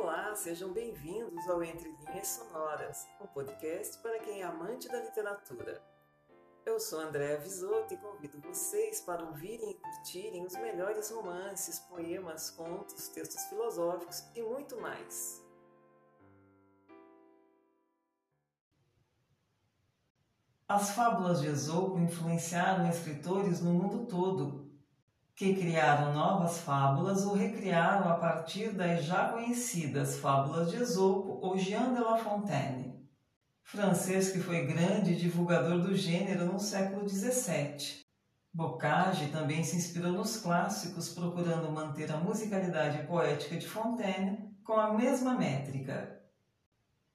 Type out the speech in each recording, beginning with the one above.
Olá, sejam bem-vindos ao Entre Linhas Sonoras, um podcast para quem é amante da literatura. Eu sou Andréa Visoto e convido vocês para ouvirem e curtirem os melhores romances, poemas, contos, textos filosóficos e muito mais. As fábulas de Esopo influenciaram escritores no mundo todo, que criaram novas fábulas ou recriaram a partir das já conhecidas fábulas de Esopo ou Jean de La Fontaine. Francês que foi grande divulgador do gênero no século XVII. Bocage também se inspirou nos clássicos, procurando manter a musicalidade poética de Fontaine com a mesma métrica.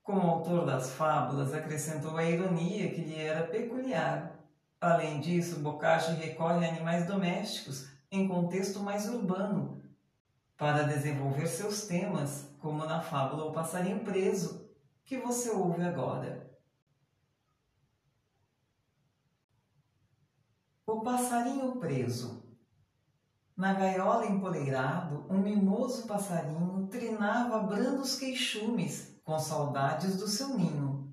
Como autor das fábulas, acrescentou a ironia que lhe era peculiar. Além disso, Bocage recorre a animais domésticos em contexto mais urbano para desenvolver seus temas, como na fábula O Passarinho Preso, que você ouve agora. O passarinho preso. Na gaiola empoleirado, um mimoso passarinho trinava brandos queixumes com saudades do seu ninho.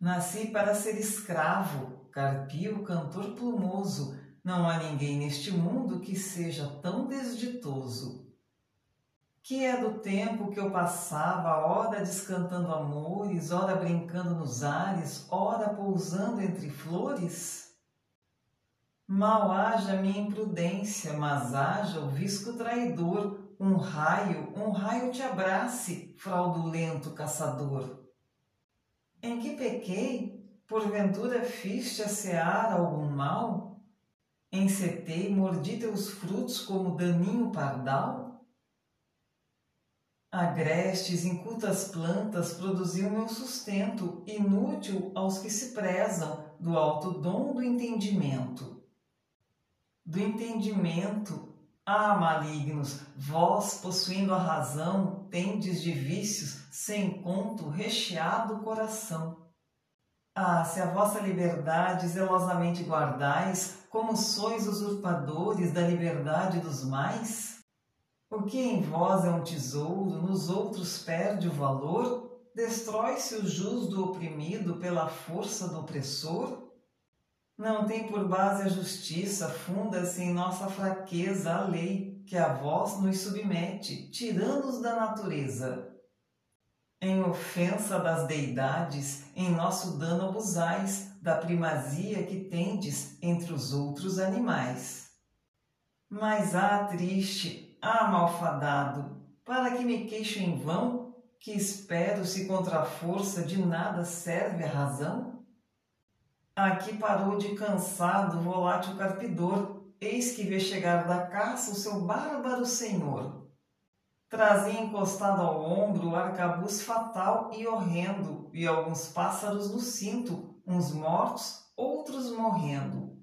Nasci para ser escravo, carpio cantor plumoso, não há ninguém neste mundo que seja tão desditoso. Que é do tempo que eu passava, ora descantando amores, ora brincando nos ares, ora pousando entre flores? Mal haja minha imprudência, mas haja o visco traidor, um raio, um raio te abrace, fraudulento caçador. Em que pequei? Porventura fiz-te a seara algum mal? Encetei, mordi teus frutos como daninho pardal? Agrestes, incultas plantas produziam meu sustento, inútil aos que se prezam do alto dom do entendimento. Do entendimento ah, malignos, vós, possuindo a razão, tendes de vícios sem conto recheado o coração. Ah, se a vossa liberdade zelosamente guardais, como sois usurpadores da liberdade dos mais? O que em vós é um tesouro, nos outros perde o valor? Destrói-se o jus do oprimido pela força do opressor? Não tem por base a justiça, funda-se em nossa fraqueza a lei, que a vós nos submete, tirando-os da natureza. Em ofensa das deidades, em nosso dano abusais da primazia que tendes entre os outros animais. Mas, ah, triste, ah, malfadado, para que me queixo em vão, que espero se contra a força de nada serve a razão? Aqui parou de cansado o volátil carpidor, eis que vê chegar da caça o seu bárbaro senhor. Trazia encostado ao ombro o arcabuz fatal e horrendo, e alguns pássaros no cinto, uns mortos, outros morrendo.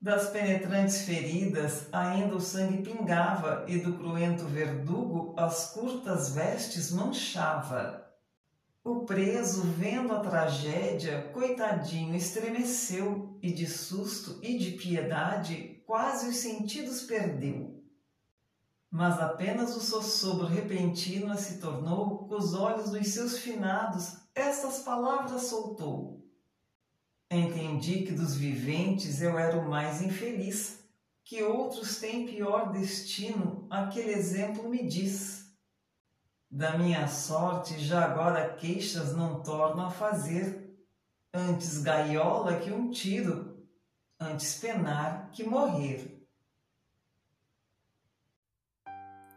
Das penetrantes feridas ainda o sangue pingava, e do cruento verdugo as curtas vestes manchava. O preso, vendo a tragédia, coitadinho, estremeceu e de susto e de piedade quase os sentidos perdeu. Mas apenas o sossobro repentino se tornou, com os olhos dos seus finados, estas palavras soltou. Entendi que dos viventes eu era o mais infeliz, que outros têm pior destino, aquele exemplo me diz. Da minha sorte já agora queixas não torno a fazer, antes gaiola que um tiro, antes penar que morrer.